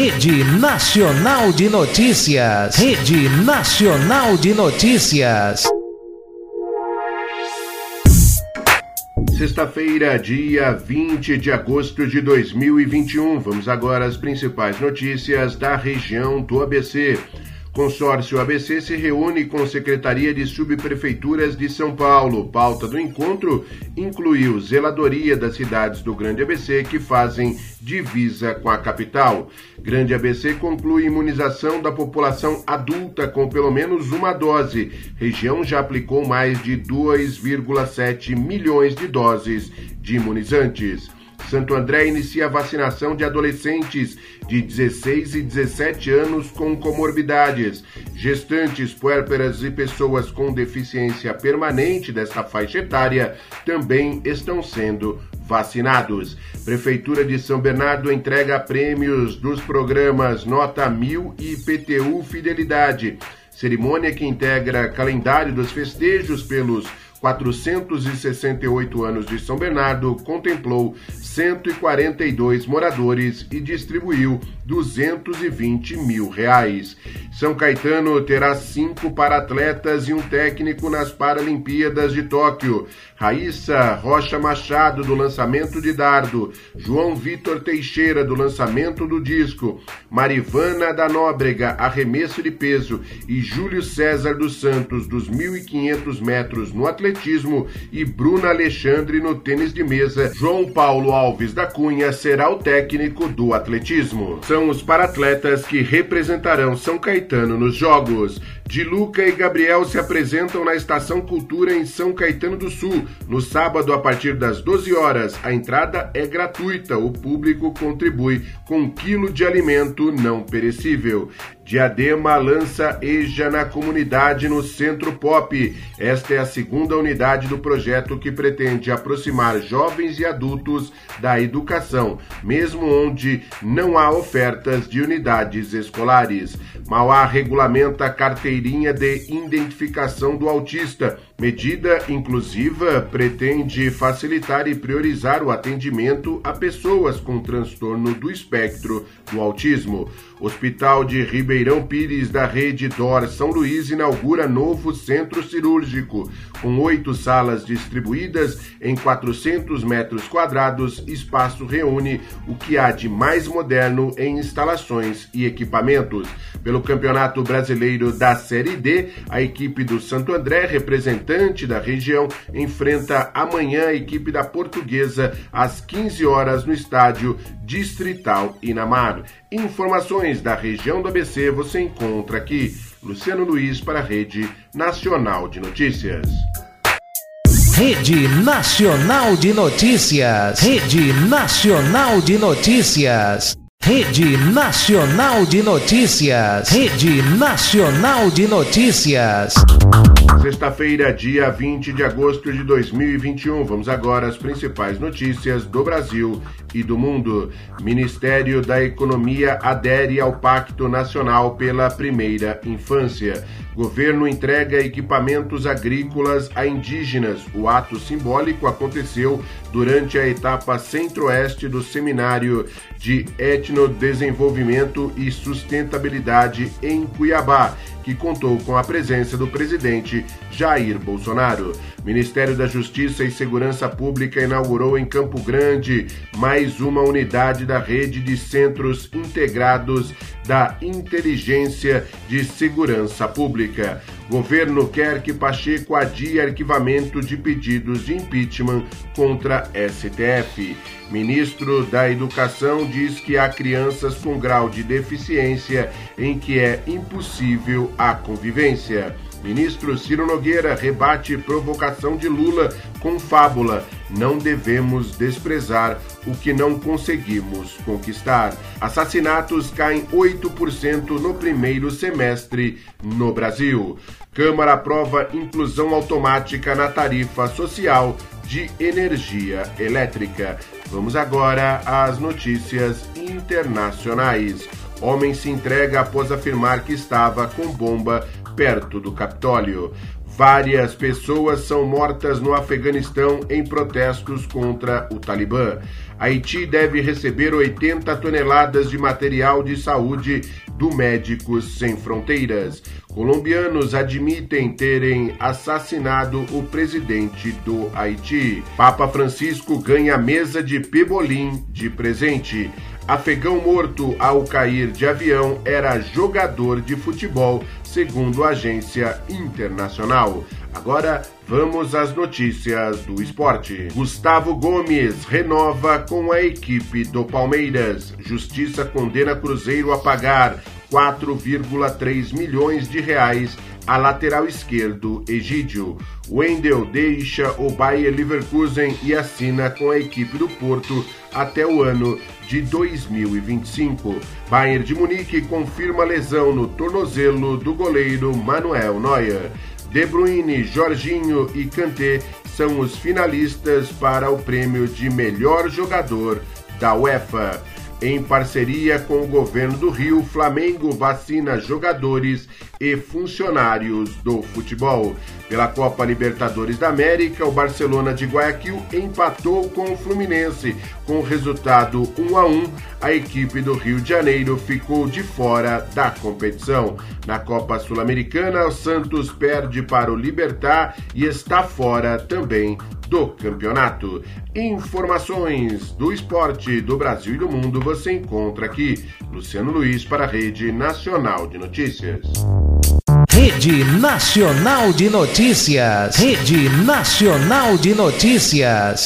Rede Nacional de Notícias. Rede Nacional de Notícias. Sexta-feira, dia 20 de agosto de 2021. Vamos agora às principais notícias da região do ABC. Consórcio ABC se reúne com Secretaria de Subprefeituras de São Paulo. Pauta do encontro incluiu zeladoria das cidades do Grande ABC que fazem divisa com a capital. Grande ABC conclui imunização da população adulta com pelo menos uma dose. Região já aplicou mais de 2,7 milhões de doses de imunizantes. Santo André inicia a vacinação de adolescentes de 16 e 17 anos com comorbidades. Gestantes, puérperas e pessoas com deficiência permanente desta faixa etária também estão sendo vacinados. Prefeitura de São Bernardo entrega prêmios dos programas Nota 1000 e PTU Fidelidade. Cerimônia que integra calendário dos festejos pelos 468 anos de São Bernardo, contemplou 142 moradores e distribuiu 220 mil reais. São Caetano terá cinco para-atletas e um técnico nas Paralimpíadas de Tóquio. Raíssa Rocha Machado, do lançamento de dardo. João Vitor Teixeira, do lançamento do disco. Marivana da Nóbrega, arremesso de peso. E Júlio César dos Santos, dos 1.500 metros no atletismo. E Bruna Alexandre no tênis de mesa. João Paulo Alves da Cunha será o técnico do atletismo. São os paratletas que representarão São Caetano nos Jogos. De Luca e Gabriel se apresentam na Estação Cultura em São Caetano do Sul, no sábado a partir das 12 horas. A entrada é gratuita, o público contribui com um quilo de alimento não perecível. Diadema lança EJA na comunidade no Centro Pop. Esta é a segunda unidade do projeto que pretende aproximar jovens e adultos da educação, mesmo onde não há ofertas de unidades escolares. Mauá regulamenta a carteirinha de identificação do autista. Medida inclusiva pretende facilitar e priorizar o atendimento a pessoas com transtorno do espectro do autismo. Hospital de Ribeirão Pires da rede DOR São Luís inaugura novo centro cirúrgico, com oito salas distribuídas em 400 metros quadrados. Espaço reúne o que há de mais moderno em instalações e equipamentos. Pelo Campeonato Brasileiro da Série D, a equipe do Santo André, representante da região, enfrenta amanhã a equipe da Portuguesa às 15 horas no estádio Distrital Inamar. Informações da região do ABC você encontra aqui. Luciano Luiz para a Rede Nacional de Notícias. Rede Nacional de Notícias. Rede Nacional de Notícias. Rede Nacional de Notícias. Rede Nacional de Notícias. Sexta-feira, dia 20 de agosto de 2021. Vamos agora às principais notícias do Brasil e do mundo. Ministério da Economia adere ao Pacto Nacional pela Primeira Infância. Governo entrega equipamentos agrícolas a indígenas. O ato simbólico aconteceu durante a etapa centro-oeste do Seminário de Etnodesenvolvimento e Sustentabilidade em Cuiabá, que contou com a presença do presidente Jair Bolsonaro. Ministério da Justiça e Segurança Pública inaugurou em Campo Grande mais uma unidade da rede de centros integrados da Inteligência de Segurança Pública. Governo quer que Pacheco adie arquivamento de pedidos de impeachment contra STF. Ministro da Educação diz que há crianças com grau de deficiência em que é impossível a convivência. Ministro Ciro Nogueira rebate provocação de Lula com fábula. Não devemos desprezar o que não conseguimos conquistar. Assassinatos caem 8% no primeiro semestre no Brasil. Câmara aprova inclusão automática na tarifa social de energia elétrica. Vamos agora às notícias internacionais. Homem se entrega após afirmar que estava com bomba perto do Capitólio. Várias pessoas são mortas no Afeganistão em protestos contra o Talibã. Haiti deve receber 80 toneladas de material de saúde do Médicos Sem Fronteiras. Colombianos admitem terem assassinado o presidente do Haiti. Papa Francisco ganha mesa de pebolim de presente. Afegão morto ao cair de avião era jogador de futebol, segundo a agência internacional. Agora vamos às notícias do esporte. Gustavo Gomes renova com a equipe do Palmeiras. Justiça condena Cruzeiro a pagar 4,3 milhões de reais a lateral esquerdo Egídio. Wendel deixa o Bayer Leverkusen e assina com a equipe do Porto até o ano de 2025. Bayern de Munique confirma lesão no tornozelo do goleiro Manuel Neuer. De Bruyne, Jorginho e Kanté são os finalistas para o prêmio de melhor jogador da UEFA. Em parceria com o governo do Rio, Flamengo vacina jogadores e funcionários do futebol. Pela Copa Libertadores da América, o Barcelona de Guayaquil empatou com o Fluminense. Com resultado 1 a 1, a equipe do Rio de Janeiro ficou de fora da competição. Na Copa Sul-Americana, o Santos perde para o Libertar e está fora também do campeonato. Informações do esporte do Brasil e do mundo você encontra aqui. Luciano Luiz para a Rede Nacional de Notícias. Rede Nacional de Notícias. Rede Nacional de Notícias.